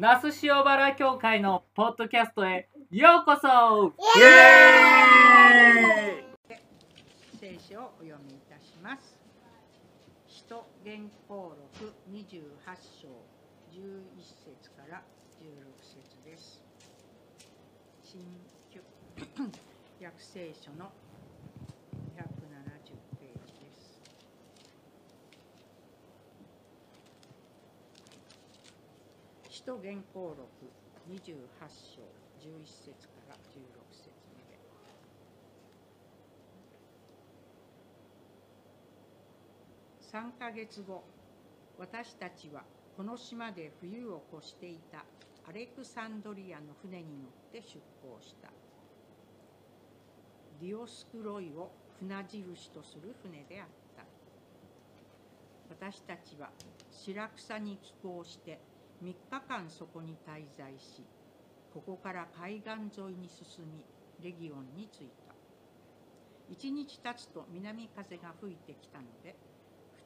那須塩原教会のポッドキャストへようこそイエーイ聖書をお読みいたします。使徒言行録28章11節から16節です。新旧訳聖書の170ページです。使徒言行録28章11節から16節まで。3ヶ月後、私たちはこの島で冬を越していたアレクサンドリアの船に乗って出港した。ディオスクロイを船印とする船であった。私たちは白草に寄港して3日間そこに滞在し、ここから海岸沿いに進み、レギオンに着いた。一日経つと南風が吹いてきたので、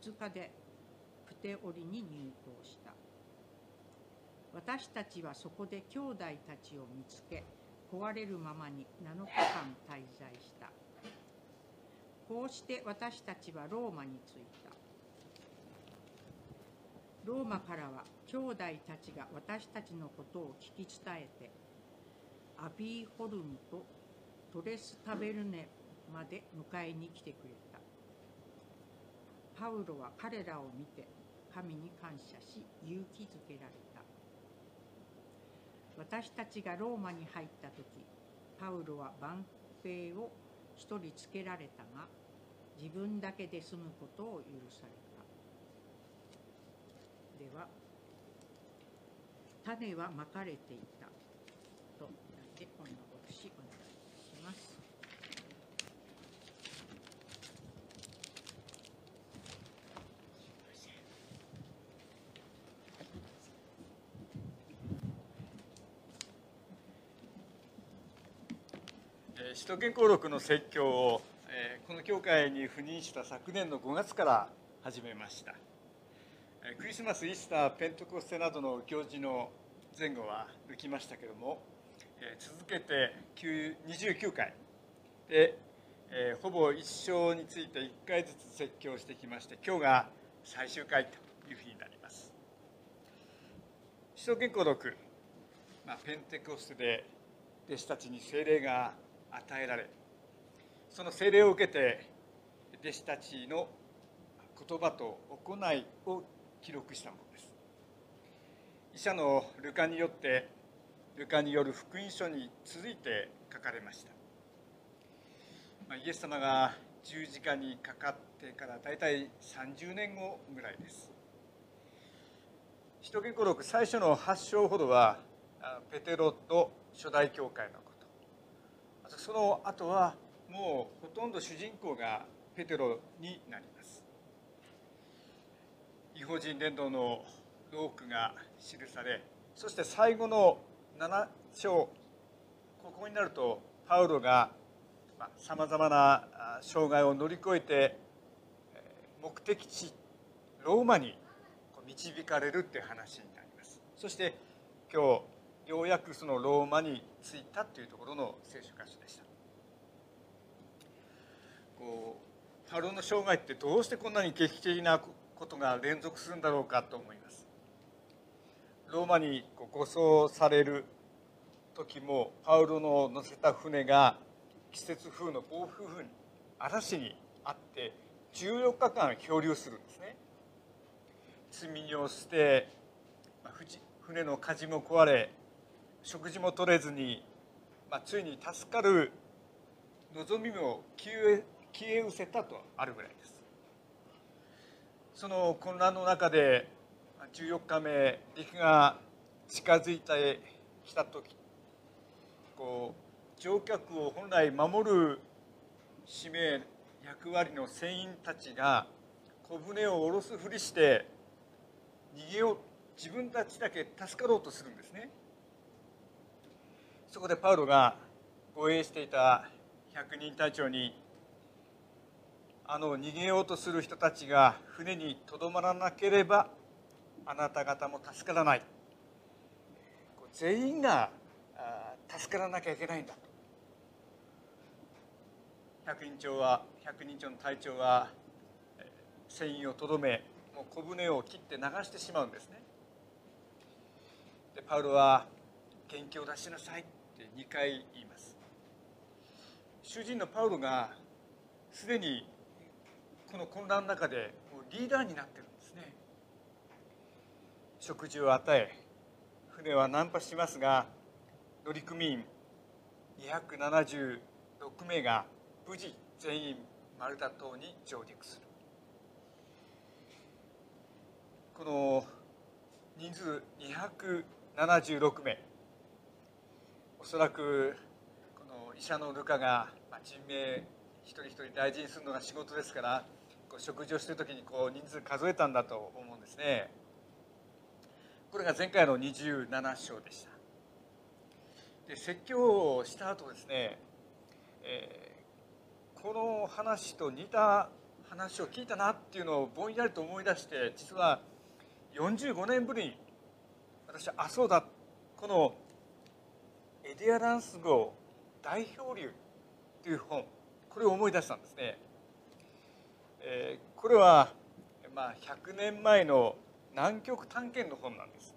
2日でプテオリに入港した。私たちはそこで兄弟たちを見つけ、壊れるままに7日間滞在した。こうして私たちはローマに着いた。ローマからは兄弟たちが私たちのことを聞き伝えて、アビーホルムとトレスタベルネまで迎えに来てくれた。パウロは彼らを見て神に感謝し勇気づけられた。私たちがローマに入った時、パウロは万兵を一人つけられたが、自分だけで済むことを許された。では、種はまかれていた。と、で、今野牧師お願いします。えー使徒言行録の説教を、この教会に赴任した昨年の5月から始めました。えクリスマス、イースター、ペントコステなどの行事の前後は抜きましたけども、えー続けて9 29回で、えーほぼ一生について1回ずつ説教してきまして、今日が最終回というふうになります。使徒言行録、まあ、ペンテコステで弟子たちに聖霊が与えられその聖霊を受けて弟子たちの言葉と行いを記録したものです。医者のルカによってルカによる福音書に続いて書かれました、まあ、イエス様が十字架にかかってから大体30年後ぐらいです。使徒言行録最初の8章ほどはあペテロと初代教会のこと。あとその後はもうほとんど主人公がペテロになります。違法人伝道の多くが記されそして最後の7章ここになるとパウロがさまざ、まな障害を乗り越えて目的地ローマに導かれるっていう話になります。そして今日ようやくそのローマに着いたというところの聖書箇所でした。こうパウロの生涯ってどうしてこんなに劇的なことが連続するんだろうかと思います。ローマに護送される時もパウロの乗せた船が季節風の暴風雨に嵐にあって14日間漂流するんですね。積み荷を捨てま藤船の舵も壊れ食事も取れずに、まあ、ついに助かる望みも消え消え失せたとあるぐらいです。その混乱の中で14日目陸が近づいてきた時こう乗客を本来守る使命役割の船員たちが小舟を下ろすふりして逃げよう自分たちだけ助かろうとするんですね。そこでパウロが護衛していた百人隊長にあの逃げようとする人たちが船にとどまらなければあなた方も助からない。全員が助からなきゃいけないんだ百人長は百人長の隊長は船員をとどめもう小舟を切って流してしまうんですね。でパウロは元気を出しなさいって2回言います。主人のパウロがすでにこの混乱の中でリーダーになってるんですね。食事を与え船は難破しますが乗組員276名が無事全員マルタ島に上陸する。この人数276名。おそらくこの医者のルカが人命一人一人大事にするのが仕事ですからこう食事をしている時にこう人数数えたんだと思うんですね。これが前回の27章でした。で説教をした後ですね、えー、この話と似た話を聞いたなっていうのをぼんやりと思い出して実は45年ぶりに私はあそうだこのエディアランス号大漂流という本これを思い出したんですね、えー、これは、まあ、100年前の南極探検の本なんです、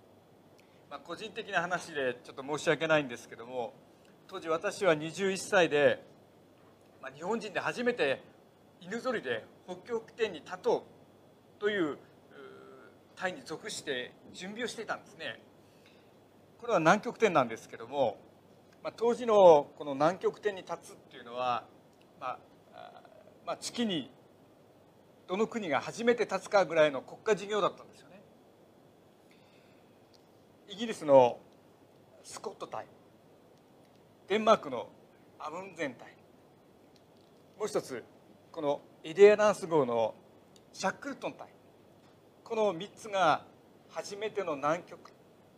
まあ、個人的な話でちょっと申し訳ないんですけども当時私は21歳で、まあ、日本人で初めて犬ぞりで北極点に立とうという隊に属して準備をしていたんですね。これは南極点なんですけども、まあ、当時のこの南極点に立つっていうのは、まあ、まあ、月にどの国が初めて立つかぐらいの国家事業だったんですよね。イギリスのスコット隊デンマークのアムンゼン隊もう一つこのエディアランス号のシャックルトン隊この3つが初めての南極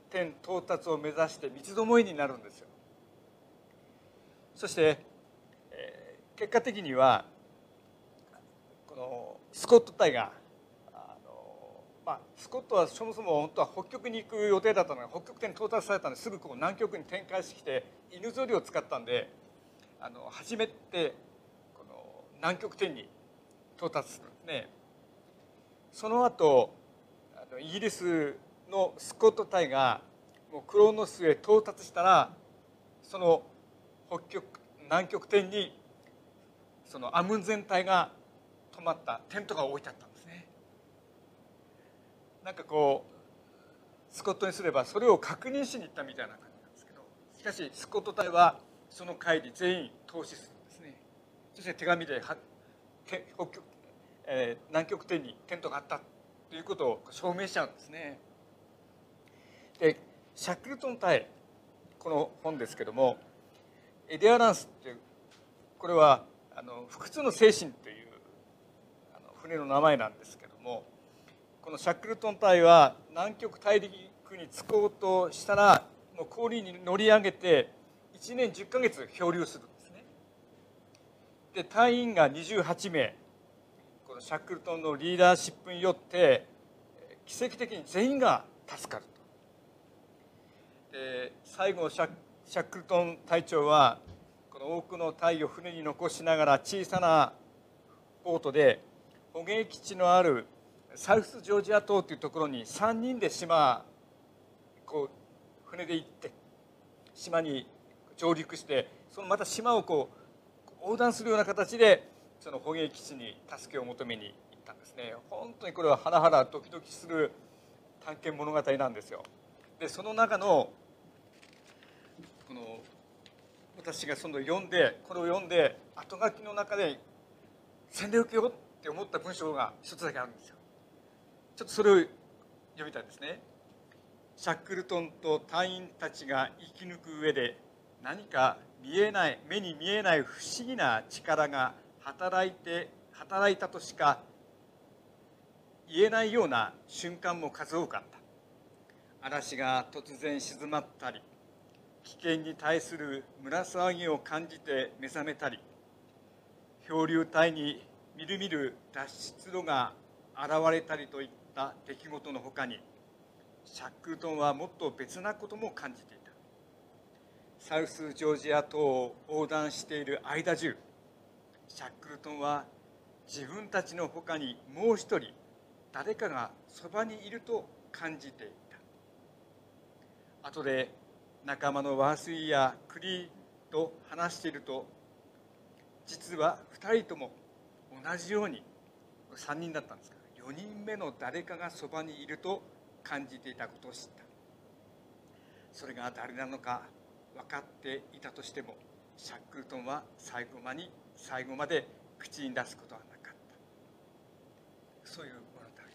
点到達を目指して三つどもえになるんですよ。そして、えー、結果的にはスコット隊があの、まあ、スコットはそもそも本当は北極に行く予定だったのが北極点に到達されたのですぐこう南極に展開してきて犬ぞりを使ったんであの初めてこの南極点に到達するんですね。その後あのイギリスのスコット隊がもうクローノスへ到達したらその北極南極点にそのアムンゼン隊が泊まったテントが置いてあったんですねなんかこうスコットにすればそれを確認しに行ったみたいな感じなんですけどしかしスコット隊はその会に全員投資するんですねそして手紙で北極、えー、南極点にテントがあったということを証明しちゃうんですね。でシャックルトン隊この本ですけどもエディアランスっていうこれはあの不屈の精神というあの名前なんですけどもこのシャックルトン隊は南極大陸に着こうとしたらもう氷に乗り上げて1年10ヶ月漂流するんですね。で隊員が28名このシャックルトンのリーダーシップによって奇跡的に全員が助かるとで最後シャシャックルトン隊長はこの多くの隊を船に残しながら小さなボートで捕鯨基地のあるサウスジョージア島というところに3人で島こう船で行って島に上陸してそのまた島をこう横断するような形でその捕鯨基地に助けを求めに行ったんですね。本当にこれはハラハラドキドキする探検物語なんですよ。でその中のこの私がその読んでこれを読んで後書きの中で洗礼受けようって思った文章が一つだけあるんですよ。ちょっとそれを読みたいですね。シャックルトンと隊員たちが生き抜く上で何か見えない目に見えない不思議な力が働いて働いたとしか言えないような瞬間も数多かった。嵐が突然静まったり危険に対する胸騒ぎを感じて目覚めたり漂流体にみるみる脱出路が現れたりといった出来事のほかにシャックルトンはもっと別なことも感じていた。サウスジョージア島を横断している間中シャックルトンは自分たちのほかにもう一人誰かがそばにいると感じていた。後で仲間のワースイやクリーと話していると実は2人とも同じように3人だったんですが4人目の誰かがそばにいると感じていたことを知った。それが誰なのか分かっていたとしてもシャックルトンは最後まに最後まで口に出すことはなかった。そういう物語だね。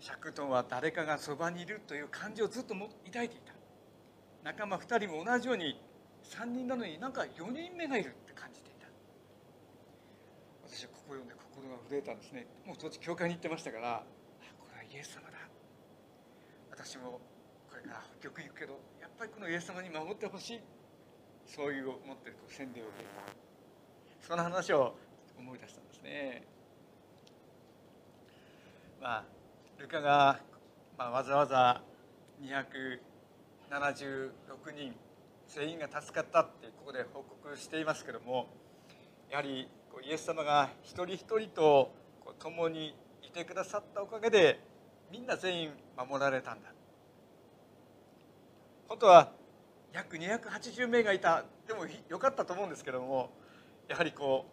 シャックルトンは誰かがそばにいるという感じをずっと抱いていた。仲間2人も同じように3人なのになんか4人目がいるって感じていた私はこを読んで心が震えたんですね。もう当時教会に行ってましたからあこれはイエス様だ。私もこれから北極行くけどやっぱりこのイエス様に守ってほしい。そういう思ってこう宣伝を受けたその話を思い出したんですね。まあルカが、まあ、わざわざ276人全員が助かったってここで報告していますけどもやはりこうイエス様が一人一人とこう共にいてくださったおかげでみんな全員守られたんだ。本当は約280名がいた。でもよかったと思うんですけどもやはりこ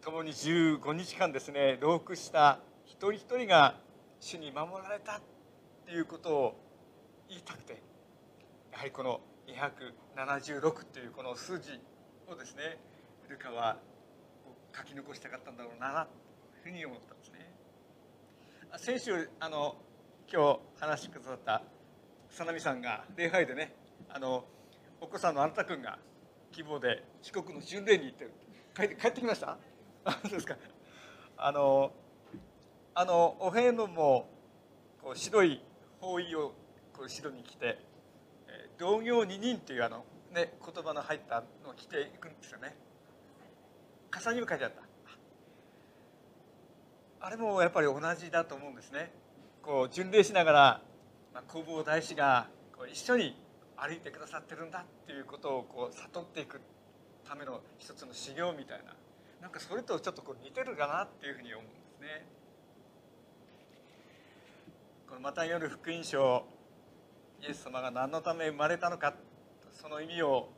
う共に15日間ですね同苦した一人一人が主に守られたっていうことを言いたくてやはりこの276っていうこの数字をですねルカは書き残したかったんだろうなというふうに思ったんですね。先週あの今日話してくださった佐波さんが礼拝でねあのお子さんのあなた君が希望で四国の巡礼に行ってる帰って帰ってきました？あそうですか。あのあのお遍路もこう白い包囲をこう後ろに着て「同業二人」っていうあの、ね、言葉の入ったのを着ていくんですよね。傘にも書いてあった。あれもやっぱり同じだと思うんですね。こう巡礼しながら、まあ、弘法大師がこう一緒に歩いてくださってるんだっていうことをこう悟っていくための一つの修行みたいな。なんかそれとちょっとこう似てるかなっていうふうに思うんですね。このマタイヨル福音書イエス様が何のため生まれたのかその意味を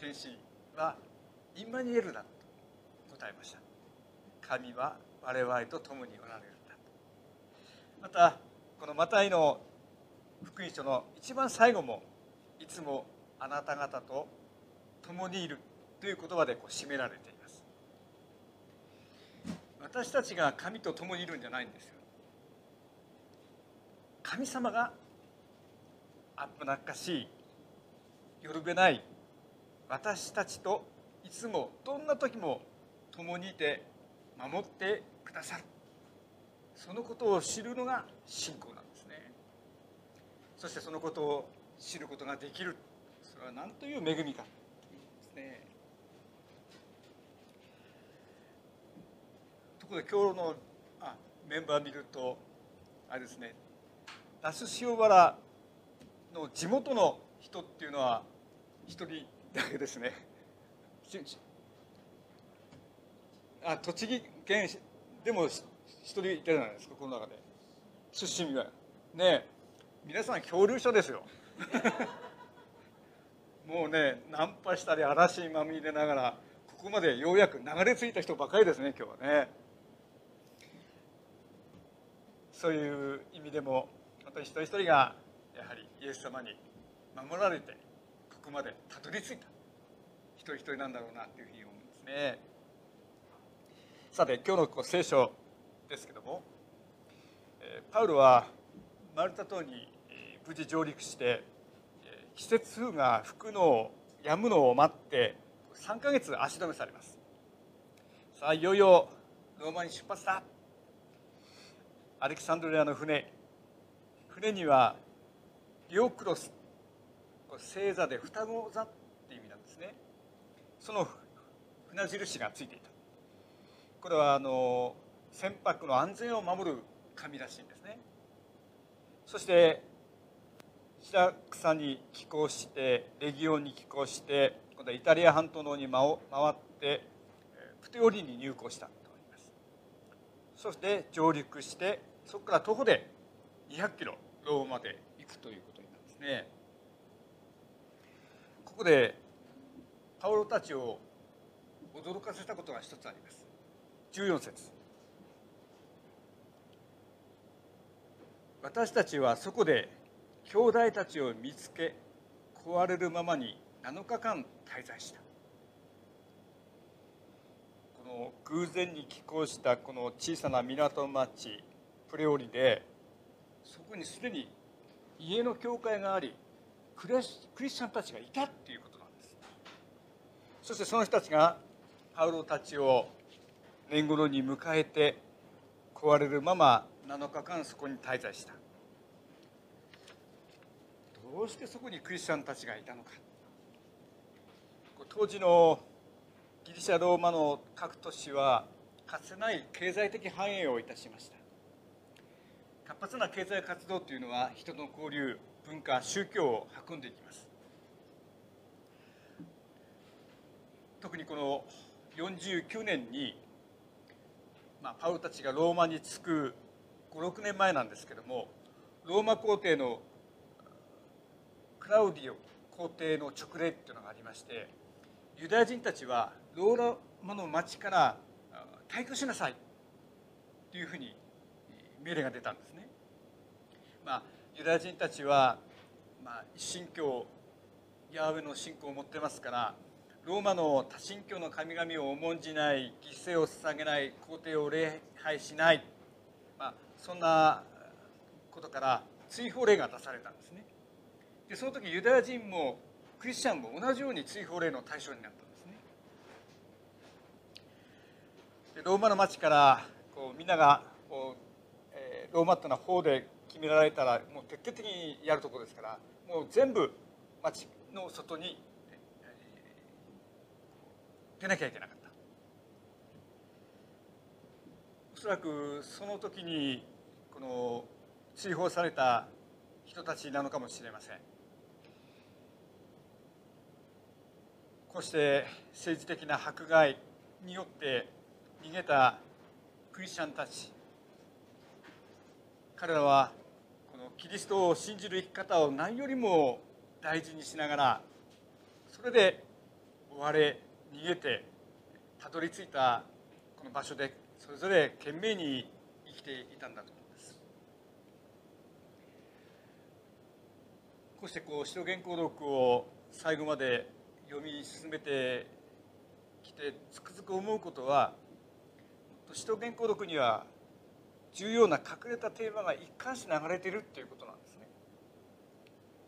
天使はインマニエルだ答えました。神は我々と共におられるんだ。またこのマタイの福音書の一番最後もいつもあなた方と共にいるという言葉でこう締められています。私たちが神と共にいるんじゃないんですよ。神様が危なっかしいよるべない私たちといつもどんな時も共にいて守ってくださる。そのことを知るのが信仰なんですね。そしてそのことを知ることができる。それは何という恵みかですね。ところで今日のあメンバー見るとあれですね。那須塩原の地元の人っていうのは一人だけですね。あ栃木県でも一人いたじゃないですかこの中で。出身がね皆さん恐竜書ですよ。もうねナンパしたり嵐にまみれながらここまでようやく流れ着いた人ばかりですね今日はね。そういう意味でも私一人一人がやはりイエス様に守られてここまでたどり着いた。一人一人なんだろうなというふうに思うんですね。さて今日の聖書ですけどもパウロはマルタ島に無事上陸して季節風が吹くのを止むのを待って3ヶ月足止めされます。さあいよいよローマに出発だ。アレキサンドリアの船。船にはリオクロス星座で双子座っていう意味なんですね。その船印がついていた。これはあの船舶の安全を守る神らしいんですね。そして白草に寄港してレギオンに寄港して今度はイタリア半島の方に回ってプテオリに入港したと思います。そして上陸してそこから徒歩で200キロローマまで行くということになるんですね。ここでパウロたちを驚かせたことが一つあります。14節。私たちはそこで兄弟たちを見つけ壊れるままに7日間滞在した。この偶然に寄港したこの小さな港町プレオリでそこにすでに家の教会がありクリスチャンたちがいたっていうことなんです。そしてその人たちがパウロたちを年頃に迎えて壊れるまま7日間そこに滞在した。どうしてそこにクリスチャンたちがいたのか。当時のギリシャ・ローマの各都市はかつてない経済的繁栄をいたしました。活発な経済活動というのは人の交流文化宗教を運んでいきます。特にこの49年に、まあ、パウロたちがローマに着く56年前なんですけどもローマ皇帝のクラウディオ皇帝の勅令っていうのがありましてユダヤ人たちはローマの町から退去しなさいというふうに命令が出たんですね。まあ、ユダヤ人たちは、まあ、一神教ヤーウェの信仰を持ってますからローマの多神教の神々を重んじない犠牲を捧げない皇帝を礼拝しない、まあ、そんなことから追放令が出されたんですね。でその時ユダヤ人もクリスチャンも同じように追放令の対象になったんですね。でローマの町からこうみんながこう、えー、ローマっていうのは法で決められたらもう徹底的にやるところですからもう全部町の外に出なきゃいけなかった。おそらくその時にこの追放された人たちなのかもしれません。こうして政治的な迫害によって逃げたクリスチャンたち。彼らはこのキリストを信じる生き方を何よりも大事にしながらそれで追われ逃げてたどり着いたこの場所でそれぞれ懸命に生きていたんだと思います。こうしてこう使徒原稿録を最後まで読み進めてきてつくづく思うことは使徒原稿録には重要な隠れたテーマが一貫して流れているっていうことなんですね。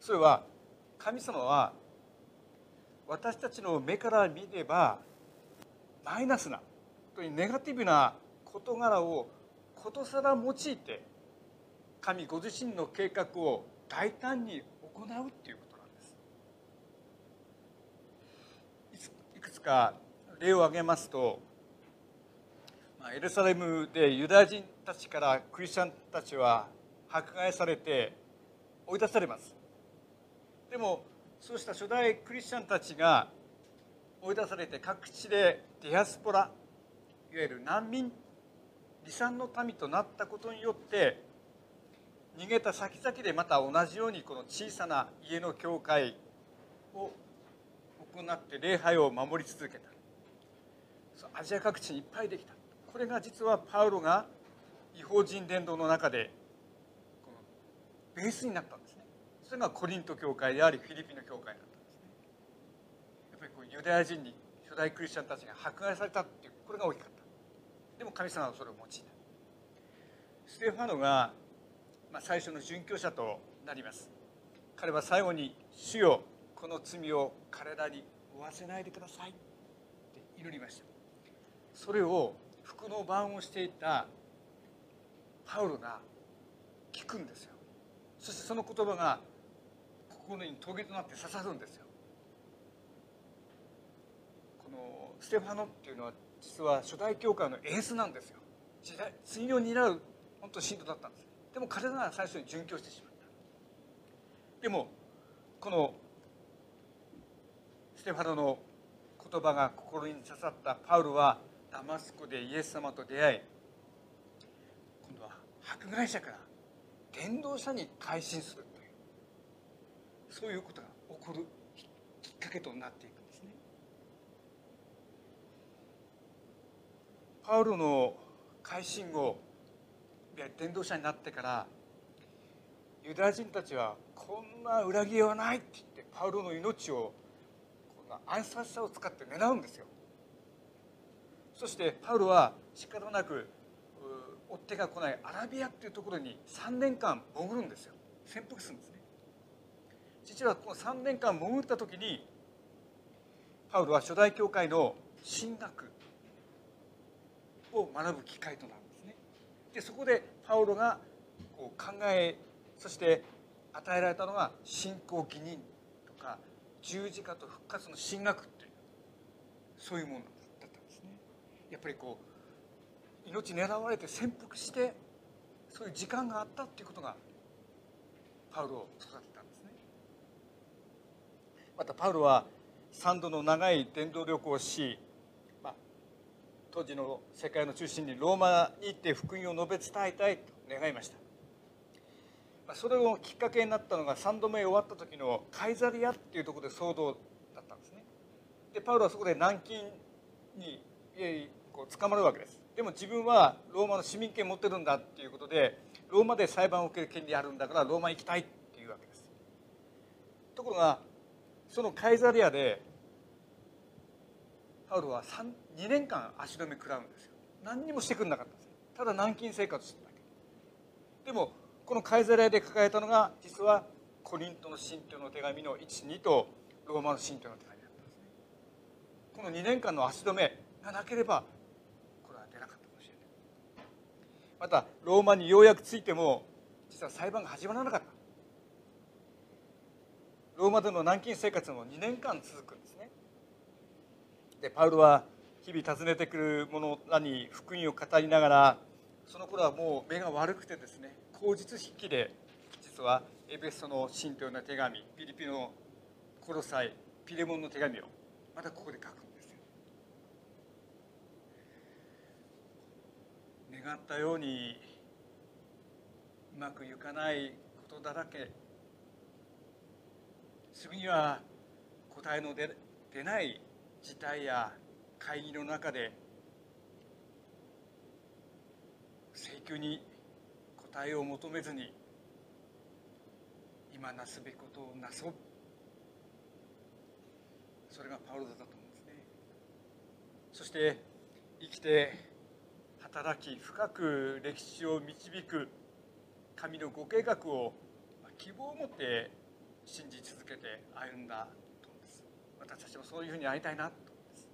それは神様は私たちの目から見ればマイナスなネガティブな事柄をことさら用いて神ご自身の計画を大胆に行うっていうことなんです。いくつか例を挙げますとエルサレムでユダヤ人たちからクリスチャンたちは迫害されて追い出されます。でもそうした初代クリスチャンたちが追い出されて各地でディアスポラいわゆる難民離散の民となったことによって逃げた先々でまた同じようにこの小さな家の教会を行って礼拝を守り続けた。アジア各地にいっぱいできた。これが実はパウロが違法人伝道の中でベースになったんですそれがコリント教会でありフィリピンの教会だったんですね。やっぱりこうユダヤ人に初代クリスチャンたちが迫害されたっていうこれが大きかった。でも神様はそれを用いた。ステファノが、まあ、最初の殉教者となります。彼は最後に「主よこの罪を彼らに負わせないでください」って祈りました。それを服の番をしていたパウロが聞くんですよ。そしてその言葉が心に棘となって刺さるんですよ。このステファノっていうのは実は初代教会のエースなんですよ。時代次を担う本当信徒だったんですでも彼らが最初に殉教してしまった。でもこのステファノの言葉が心に刺さったパウロはダマスコでイエス様と出会い今度は迫害者から伝道者に改心する。そういうことが起こるきっかけとなっていくんですね。パウロの改心後伝道者になってからユダヤ人たちはこんな裏切りはないって言ってパウロの命をこんな暗殺者を使って狙うんですよ。そしてパウロは仕方なく追っ手が来ないアラビアっていうところに3年間潜るんですよ。潜伏するんです。実はこの3年間潜った時にパウロは初代教会の神学を学ぶ機会となるんですね。でそこでパウロがこう考えそして与えられたのが信仰義人とか十字架と復活の神学っていうそういうものだったんですね。やっぱりこう命狙われて潜伏してそういう時間があったっていうことがパウロを育てたんです。またパウロは3度の長い伝道旅行をし、まあ、当時の世界の中心にローマに行って福音を述べ伝えたいと願いました。まそれをきっかけになったのが3度目終わった時のカイザリアっていうところで騒動だったんですね。でパウロはそこで軟禁にこう捕まるわけです。でも自分はローマの市民権持ってるんだっていうことでローマで裁判を受ける権利あるんだからローマ行きたいっていうわけです。ところがそのカイザリアでパウロは2年間足止め食らうんですよ。何にもしてくれなかったんですよ。ただ軟禁生活してただけ。でもこのカイザリアで抱えたのが実はコリントの信徒の手紙の12とローマの信徒の手紙だったんですね。この2年間の足止めがなければこれは出なかったかもしれない。またローマにようやく着いても実は裁判が始まらなかった。ローマでの軟禁生活も2年間続くんですね。でパウロは日々訪ねてくる者らに福音を語りながらその頃はもう目が悪くてですね口実筆記で実はエベソの信徒の手紙ピリピのコロサイピレモンの手紙をまたここで書くんですよ。願ったようにうまくいかないことだらけ。すぐには答えの出出ない事態や会議の中で請求に答えを求めずに今なすべきことをなそう。それがパウロだと思うんですね。そして生きて働き深く歴史を導く神のご計画を希望を持って信じ続けて歩んだと思うんです。私たちもそういうふうに会いたいなと思うんです。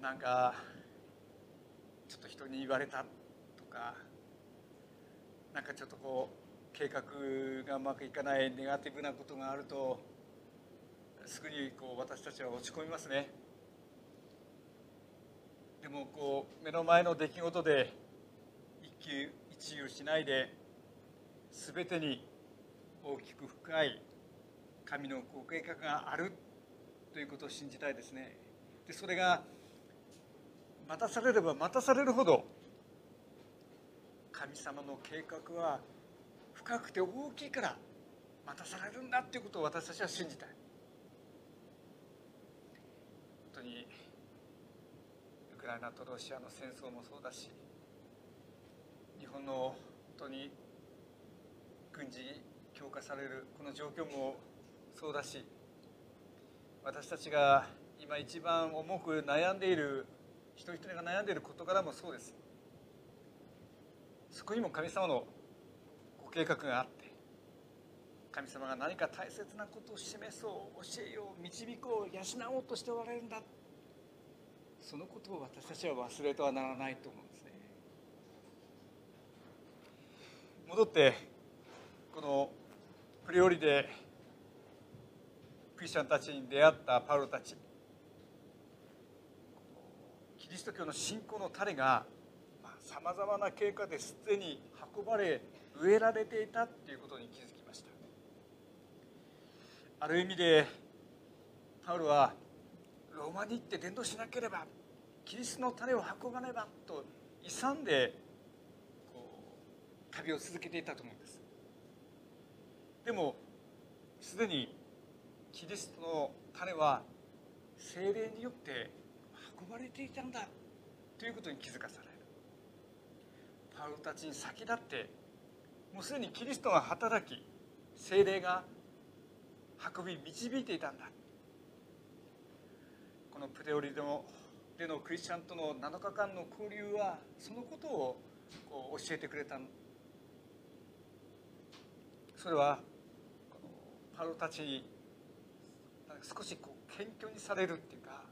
なんかちょっと人に言われたとかなんかちょっとこう計画がうまくいかないネガティブなことがあるとすぐにこう私たちは落ち込みますね。でもこう目の前の出来事で一喜一憂しないで全てに大きく深い神のご計画があるということを信じたいですね。でそれが待たされれば待たされるほど神様の計画は深くて大きいから待たされるんだっていうことを私たちは信じたい。本当にウクライナとロシアの戦争もそうだし日本の本当に軍事強化されるこの状況もそうだし私たちが今一番重く悩んでいる一人一人が悩んでいる事柄もそうです。そこにも神様のご計画があって神様が何か大切なことを示そう教えよう導こう養おうとしておられるんだ。そのことを私たちは忘れてはならないと思うんですね。戻ってこのプリオリでクリスチャンたちに出会ったパウロたち。キリスト教の信仰の種がさまざまな経過ですでに運ばれ植えられていたっていうことに気づきました。ある意味でパウロはローマに行って伝道しなければキリストの種を運ばねばと勇んでこう旅を続けていたと思うんです。でもすでにキリストの種は精霊によって運ばれていたんだということに気づかされる。パウロたちに先立ってもうすでにキリストが働き精霊が運び導いていたんだ。このプレオリでのでのクリスチャンとの7日間の交流はそのことをこう教えてくれた。それはパウロたちに少しこう謙虚にされるっていうか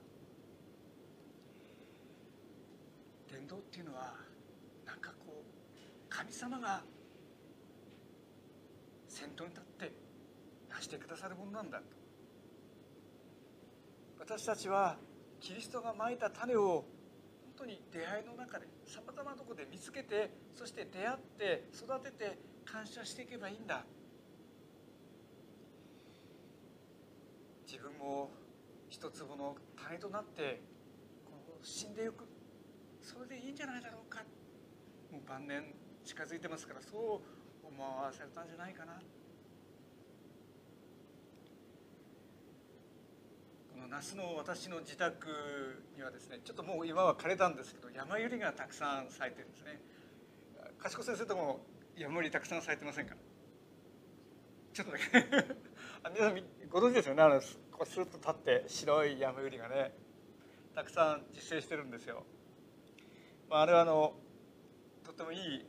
伝道っていうのはなんかこう神様が先頭に立って出してくださるものなんだと。私たちはキリストがまいた種を本当に出会いの中でさまざまなとこで見つけてそして出会って育てて感謝していけばいいんだ。自分も一粒の種となってこの死んでいくそれでいいんじゃないだろうかもう晩年近づいてますからそう思わせたんじゃないかなこの那須の私の自宅にはですねちょっともう今は枯れたんですけど山百合がたくさん咲いてるんですね賢先生とも山百合たくさん咲いてませんかちょっとだけ皆さんご存知ですよね？あのこうスーッと立って白い山百合がねたくさん実生してるんですよ、まあ、あれはあのとてもいい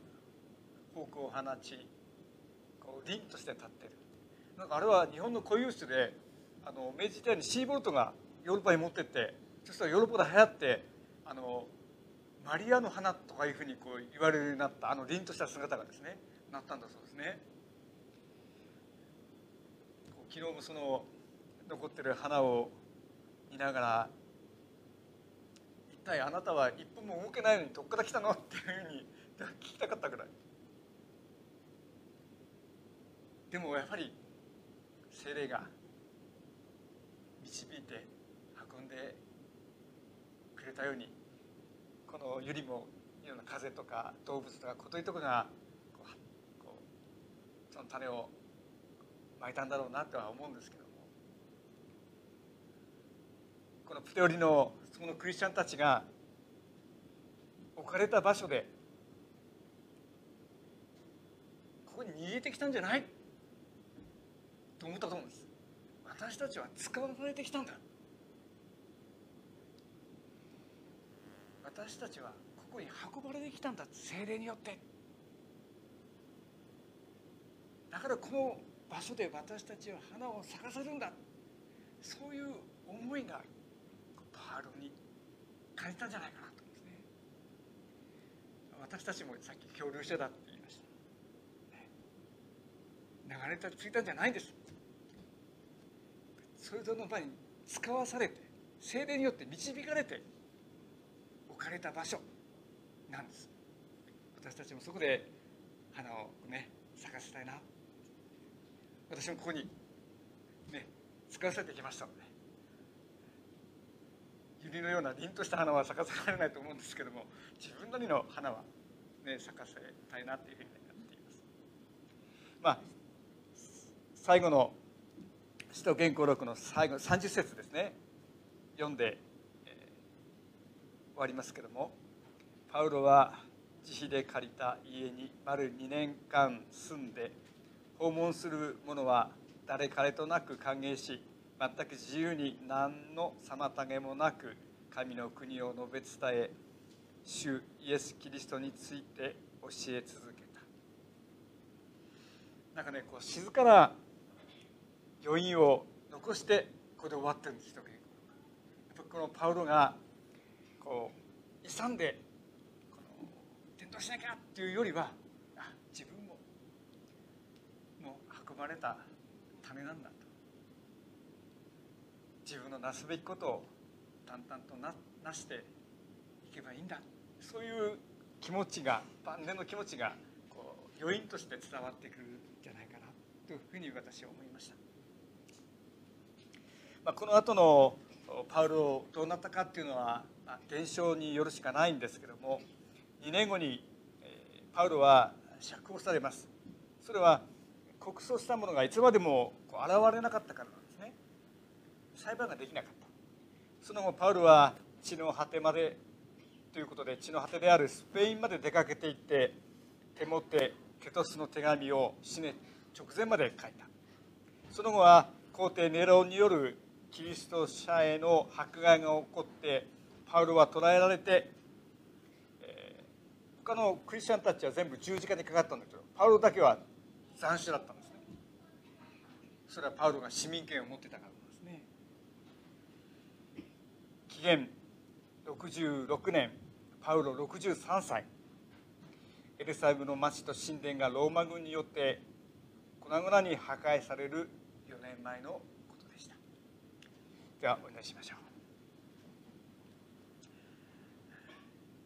方向を放ちこう凛として立ってる。なんかあれは日本の固有種であの明治時代にシーボルトがヨーロッパに持ってってそしたらヨーロッパで流行ってあのマリアの花とかいうふうにこう言われるようになったあの凛とした姿がですねなったんだそうですね。昨日もその残ってる花を見ながら一体あなたは一歩も動けないのにどっから来たのっていうふうに聞きたかったぐらい。でもやっぱり精霊が導いて運んでくれたようにこのユリもいろんな風とか動物とか小鳥とかがこうこうその種をまいたんだろうなとは思うんですけども。このプテオリのそのクリスチャンたちが置かれた場所でここに逃げてきたんじゃない？と思ったと思うんです。私たちは使われてきたんだ。私たちはここに運ばれてきたんだ。精霊によって。だからこの場所で私たちは花を咲かせるんだ。そういう思いがパールに感じたんじゃないかなと思うんですね。私たちもさっき漂流してたって言いました。流れたりついたんじゃないんです。それぞれの場に使わされて精霊によって導かれて置かれた場所なんです。私たちもそこで花をね咲かせたいな。私もここにね使わせてきましたので百合のような凛とした花は咲かせられないと思うんですけども自分なりの花はね咲かせたいなというふうになっています。まあ最後の使徒原稿録の最後30節ですね。読んで、えー、終わりますけどもパウロは自費で借りた家に丸2年間住んで訪問する者は誰彼となく歓迎し全く自由に何の妨げもなく神の国を述べ伝え主イエス・キリストについて教え続けた。なんかねこう静かな余韻を残してここで終わってるんです人言このパウロがこう勇んでこの転倒しなきゃっていうよりはあ自分ももう運ばれた種なんだと。自分のなすべきことを淡々とななしていけばいいんだ。そういう気持ちが晩年の気持ちがこう余韻として伝わってくるんじゃないかなというふうに私は思いました。まあ、この後のパウロどうなったかっていうのは、まあ、伝承によるしかないんですけども2年後にパウロは釈放されます。それは告訴したものがいつまでも現れなかったからなんですね。裁判ができなかった。その後パウロは地の果てまでということで地の果てであるスペインまで出かけていって手もってテトスの手紙を死ね直前まで書いた。その後は皇帝ネロによるキリスト者への迫害が起こってパウロは捕らえられて、えー他のクリスチャンたちは全部十字架にかかったんだけどパウロだけは斬首だったんですね。それはパウロが市民権を持ってたからですね。紀元66年パウロ63歳エルサレムの町と神殿がローマ軍によって粉々に破壊される4年前のことでした。ではお祈りしましょう。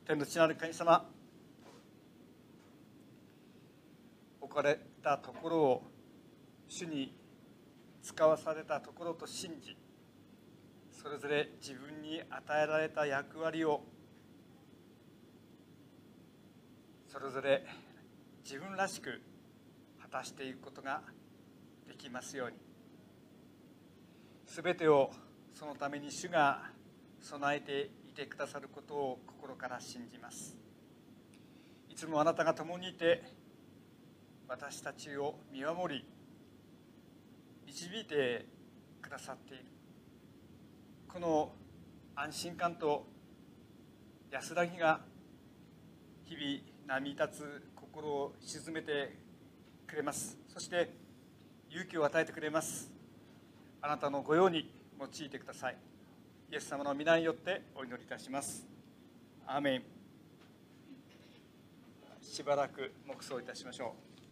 天の父なる神様置かれたところを主に使わされたところと信じそれぞれ自分に与えられた役割をそれぞれ自分らしく果たしていくことができますように。すべてをそのために主が備えていてくださることを心から信じます。いつもあなたが共にいて私たちを見守り導いてくださっている。この安心感と安らぎが日々波立つ心を沈めてくれます。そして勇気を与えてくれます。あなたの御用に用いてください。イエス様の皆によってお祈りいたします。アーメン。しばらく黙想いたしましょう。